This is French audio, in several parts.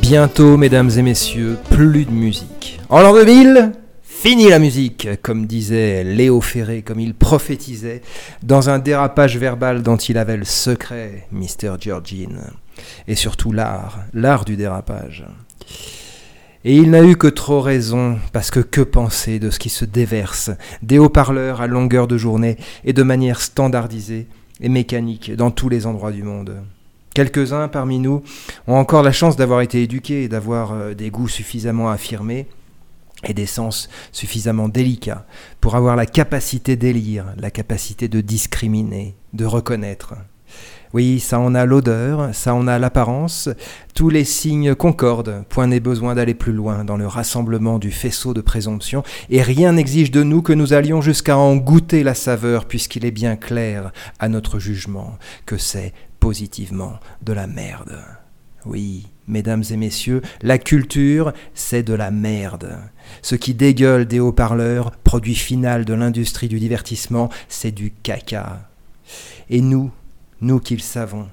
Bientôt, mesdames et messieurs, plus de musique. En l'an 2000, fini la musique, comme disait Léo Ferré, comme il prophétisait, dans un dérapage verbal dont il avait le secret, Mr. Georgine. Et surtout l'art, l'art du dérapage. Et il n'a eu que trop raison, parce que que penser de ce qui se déverse, des haut-parleurs à longueur de journée et de manière standardisée et mécanique dans tous les endroits du monde. Quelques-uns parmi nous ont encore la chance d'avoir été éduqués et d'avoir euh, des goûts suffisamment affirmés et des sens suffisamment délicats pour avoir la capacité d'élire, la capacité de discriminer, de reconnaître. Oui, ça en a l'odeur, ça en a l'apparence, tous les signes concordent, point n'est besoin d'aller plus loin dans le rassemblement du faisceau de présomption, et rien n'exige de nous que nous allions jusqu'à en goûter la saveur, puisqu'il est bien clair à notre jugement que c'est positivement de la merde. Oui, mesdames et messieurs, la culture, c'est de la merde. Ce qui dégueule des haut-parleurs, produit final de l'industrie du divertissement, c'est du caca. Et nous, nous qui le savons,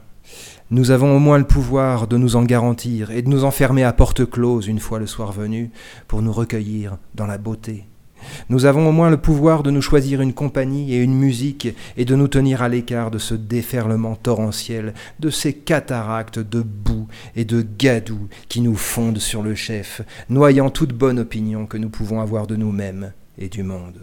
nous avons au moins le pouvoir de nous en garantir et de nous enfermer à porte close une fois le soir venu pour nous recueillir dans la beauté nous avons au moins le pouvoir de nous choisir une compagnie et une musique et de nous tenir à l'écart de ce déferlement torrentiel, de ces cataractes de boue et de gadou qui nous fondent sur le chef, noyant toute bonne opinion que nous pouvons avoir de nous-mêmes et du monde.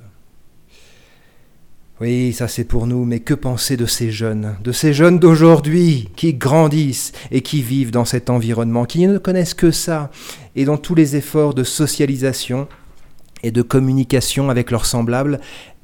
Oui, ça c'est pour nous, mais que penser de ces jeunes, de ces jeunes d'aujourd'hui qui grandissent et qui vivent dans cet environnement, qui ne connaissent que ça, et dont tous les efforts de socialisation et de communication avec leurs semblables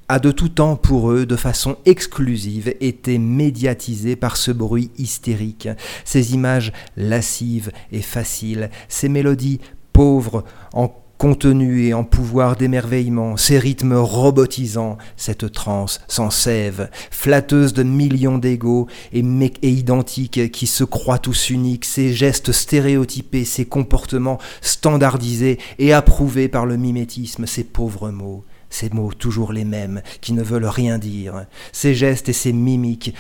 a de tout temps pour eux, de façon exclusive, été médiatisé par ce bruit hystérique, ces images lascives et faciles, ces mélodies pauvres en contenu et en pouvoir d'émerveillement, ces rythmes robotisants, cette transe sans sève, flatteuse de millions d'égaux et, identiques qui se croient tous uniques, ces gestes stéréotypés, ces comportements standardisés et approuvés par le mimétisme, ces pauvres mots ces mots toujours les mêmes, qui ne veulent rien dire, ces gestes et ces mimiques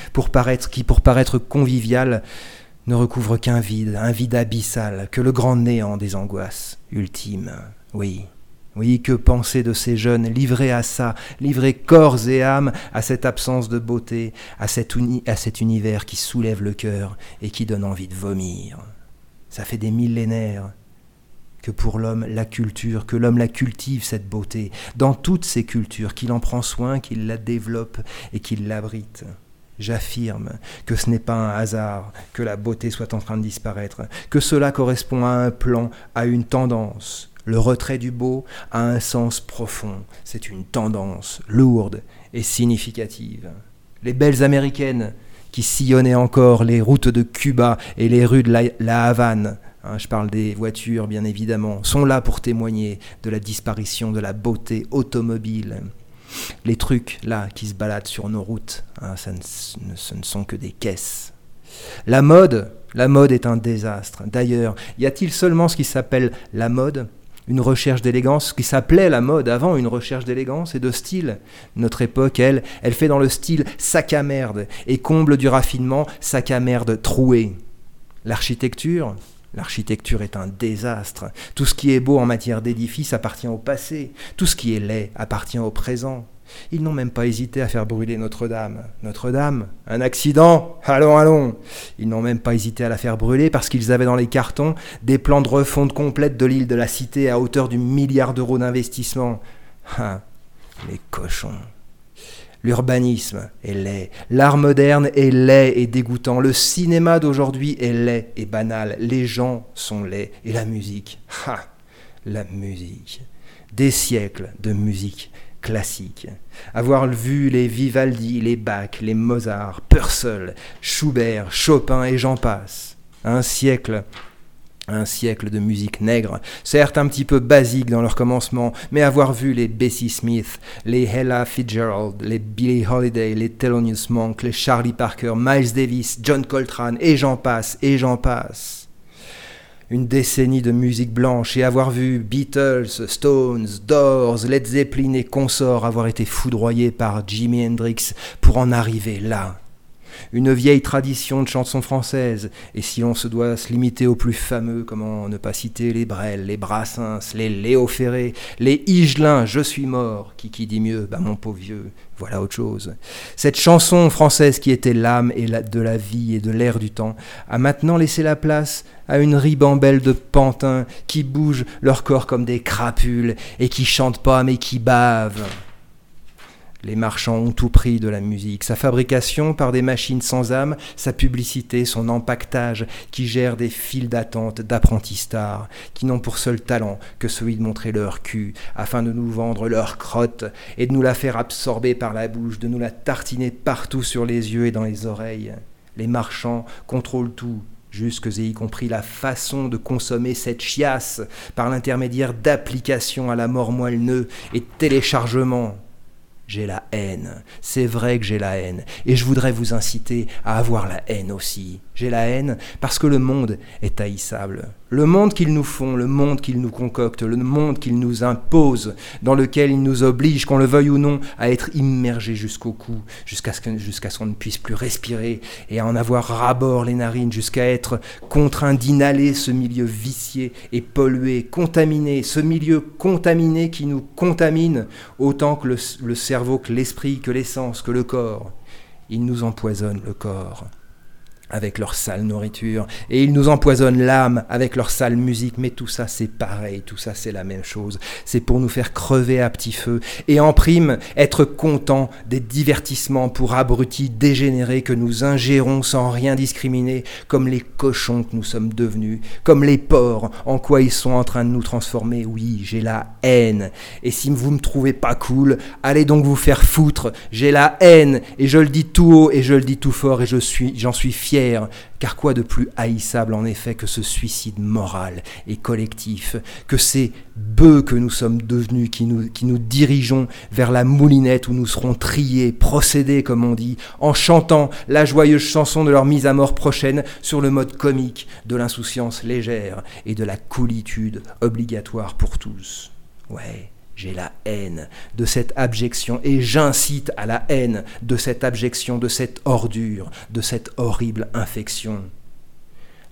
qui, pour paraître convivial, ne recouvrent qu'un vide, un vide abyssal, que le grand néant des angoisses ultimes. Oui, oui, que penser de ces jeunes livrés à ça, livrés corps et âme à cette absence de beauté, à cet, univers qui soulève le cœur et qui donne envie de vomir. Ça fait des millénaires que pour l'homme la culture, que l'homme la cultive cette beauté, dans toutes ces cultures, qu'il en prend soin, qu'il la développe et qu'il l'abrite. J'affirme que ce n'est pas un hasard que la beauté soit en train de disparaître, que cela correspond à un plan, à une tendance, le retrait du beau a un sens profond. C'est une tendance lourde et significative. Les belles américaines qui sillonnaient encore les routes de Cuba et les rues de la, Havane, hein, je parle des voitures bien évidemment, sont là pour témoigner de la disparition de la beauté automobile. Les trucs là qui se baladent sur nos routes, hein, ce ne sont que des caisses. La mode, la mode est un désastre. D'ailleurs, y a-t-il seulement ce qui s'appelle la mode? Une recherche d'élégance qui s'appelait la mode avant, une recherche d'élégance et de style. Notre époque, elle, elle fait dans le style sac à merde et comble du raffinement sac à merde troué. L'architecture, L'architecture est un désastre. Tout ce qui est beau en matière d'édifice appartient au passé. Tout ce qui est laid appartient au présent. Ils n'ont même pas hésité à faire brûler Notre-Dame. Notre-Dame Un accident Allons, allons Ils n'ont même pas hésité à la faire brûler parce qu'ils avaient dans les cartons des plans de refonte complète de l'île de la Cité à hauteur du milliard d'euros d'investissement. Ah, les cochons L'urbanisme est laid, l'art moderne est laid et dégoûtant, le cinéma d'aujourd'hui est laid et banal, les gens sont laids et la musique, ah, la musique. Des siècles de musique classique. Avoir vu les Vivaldi, les Bach, les Mozart, Purcell, Schubert, Chopin et j'en passe. Un siècle un siècle de musique nègre, certes un petit peu basique dans leur commencement, mais avoir vu les Bessie Smith, les Ella Fitzgerald, les Billie Holiday, les Thelonious Monk, les Charlie Parker, Miles Davis, John Coltrane, et j'en passe, et j'en passe. Une décennie de musique blanche et avoir vu Beatles, Stones, Doors, Led Zeppelin et consorts avoir été foudroyés par Jimi Hendrix pour en arriver là une vieille tradition de chansons françaises, et si l'on se doit se limiter aux plus fameux, comment ne pas citer les Brel, les Brassens, les Léo Ferré, les Higelin, Je suis mort, qui qui dit mieux, bah mon pauvre vieux, voilà autre chose. Cette chanson française qui était l'âme et de la vie et de l'air du temps a maintenant laissé la place à une ribambelle de pantins qui bougent leur corps comme des crapules et qui chantent pas mais qui bavent. Les marchands ont tout pris de la musique, sa fabrication par des machines sans âme, sa publicité, son empaquetage, qui gère des files d'attente d'apprentis stars, qui n'ont pour seul talent que celui de montrer leur cul, afin de nous vendre leur crotte, et de nous la faire absorber par la bouche, de nous la tartiner partout sur les yeux et dans les oreilles. Les marchands contrôlent tout, jusque et y compris la façon de consommer cette chiasse par l'intermédiaire d'applications à la mort moelle et de téléchargements j'ai la haine. C'est vrai que j'ai la haine. Et je voudrais vous inciter à avoir la haine aussi. J'ai la haine parce que le monde est haïssable. Le monde qu'ils nous font, le monde qu'ils nous concoctent, le monde qu'ils nous imposent, dans lequel ils nous obligent, qu'on le veuille ou non, à être immergés jusqu'au cou, jusqu'à ce qu'on ne puisse plus respirer et à en avoir rabord les narines, jusqu'à être contraint d'inhaler ce milieu vicié et pollué, contaminé, ce milieu contaminé qui nous contamine autant que le, cerveau, que l'esprit, que l'essence, que le corps. Il nous empoisonne le corps avec leur sale nourriture, et ils nous empoisonnent l'âme avec leur sale musique, mais tout ça c'est pareil, tout ça c'est la même chose, c'est pour nous faire crever à petit feu, et en prime être content des divertissements pour abrutis dégénérés que nous ingérons sans rien discriminer, comme les cochons que nous sommes devenus, comme les porcs, en quoi ils sont en train de nous transformer, oui, j'ai la haine, et si vous me trouvez pas cool, allez donc vous faire foutre, j'ai la haine, et je le dis tout haut, et je le dis tout fort, et je suis, j'en suis fier, car quoi de plus haïssable en effet que ce suicide moral et collectif, que ces bœufs que nous sommes devenus, qui nous, dirigeons vers la moulinette où nous serons triés, procédés comme on dit, en chantant la joyeuse chanson de leur mise à mort prochaine sur le mode comique de l'insouciance légère et de la coolitude obligatoire pour tous. Ouais. J'ai la haine de cette abjection et j'incite à la haine de cette abjection, de cette ordure, de cette horrible infection.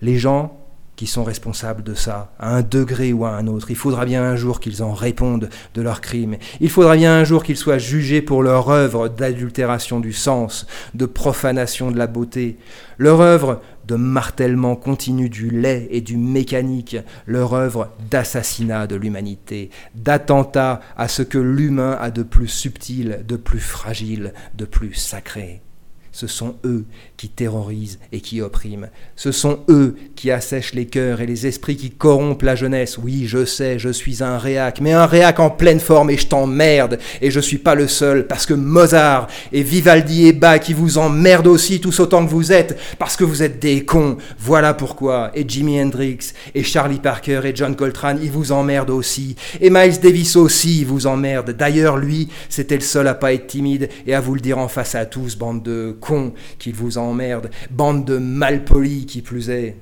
Les gens qui sont responsables de ça, à un degré ou à un autre. Il faudra bien un jour qu'ils en répondent de leurs crimes. Il faudra bien un jour qu'ils soient jugés pour leur œuvre d'adultération du sens, de profanation de la beauté, leur œuvre de martèlement continu du lait et du mécanique, leur œuvre d'assassinat de l'humanité, d'attentat à ce que l'humain a de plus subtil, de plus fragile, de plus sacré ce sont eux qui terrorisent et qui oppriment. Ce sont eux qui assèchent les cœurs et les esprits qui corrompent la jeunesse. Oui, je sais, je suis un réac, mais un réac en pleine forme et je t'emmerde. Et je suis pas le seul, parce que Mozart et Vivaldi et Bach qui vous emmerdent aussi tous autant que vous êtes, parce que vous êtes des cons. Voilà pourquoi. Et Jimi Hendrix et Charlie Parker et John Coltrane, ils vous emmerdent aussi. Et Miles Davis aussi, vous emmerdent. D'ailleurs, lui, c'était le seul à pas être timide et à vous le dire en face à tous, bande de qu'il vous emmerde, bande de malpolis qui plus est.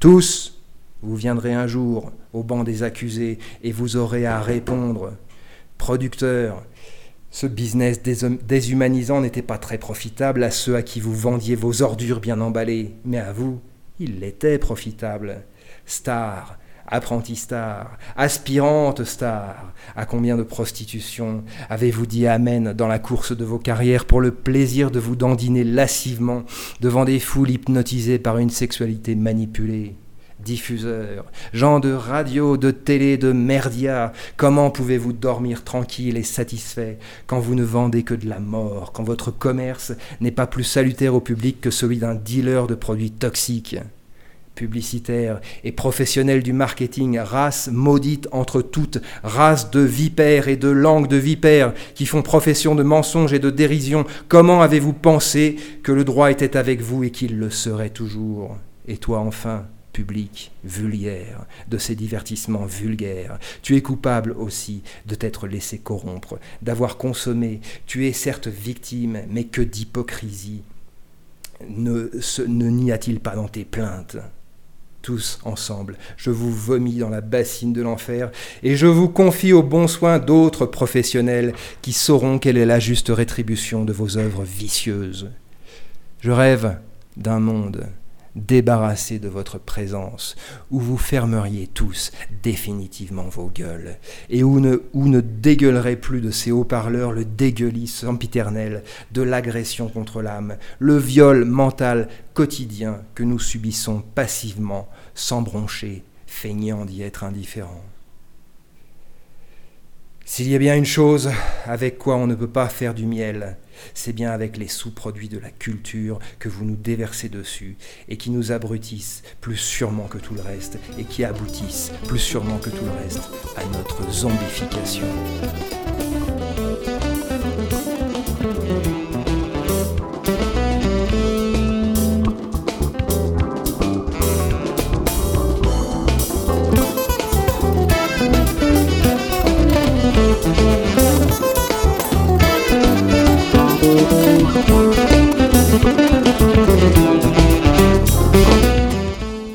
Tous, vous viendrez un jour au banc des accusés et vous aurez à répondre. Producteur, ce business déshumanisant n'était pas très profitable à ceux à qui vous vendiez vos ordures bien emballées, mais à vous, il l'était profitable. Star, apprenti star, aspirante star, à combien de prostitutions avez-vous dit Amen dans la course de vos carrières pour le plaisir de vous dandiner lascivement devant des foules hypnotisées par une sexualité manipulée? Diffuseurs, gens de radio, de télé, de merdia, comment pouvez-vous dormir tranquille et satisfait quand vous ne vendez que de la mort, quand votre commerce n'est pas plus salutaire au public que celui d'un dealer de produits toxiques? Publicitaire et professionnel du marketing, race maudite entre toutes, race de vipères et de langues de vipères qui font profession de mensonges et de dérision, comment avez-vous pensé que le droit était avec vous et qu'il le serait toujours? Et toi enfin, public vulgaire, de ces divertissements vulgaires. Tu es coupable aussi de t'être laissé corrompre, d'avoir consommé. Tu es certes victime, mais que d'hypocrisie ne, ne n'y a-t-il pas dans tes plaintes? Tous ensemble. Je vous vomis dans la bassine de l'enfer et je vous confie au bon soin d'autres professionnels qui sauront quelle est la juste rétribution de vos œuvres vicieuses. Je rêve d'un monde débarrassé de votre présence, où vous fermeriez tous définitivement vos gueules, et où ne, où dégueulerait plus de ces haut-parleurs le dégueulis sempiternel de l'agression contre l'âme, le viol mental quotidien que nous subissons passivement, sans broncher, feignant d'y être indifférents. S'il y a bien une chose avec quoi on ne peut pas faire du miel, c'est bien avec les sous-produits de la culture que vous nous déversez dessus et qui nous abrutissent plus sûrement que tout le reste et qui aboutissent plus sûrement que tout le reste à notre zombification.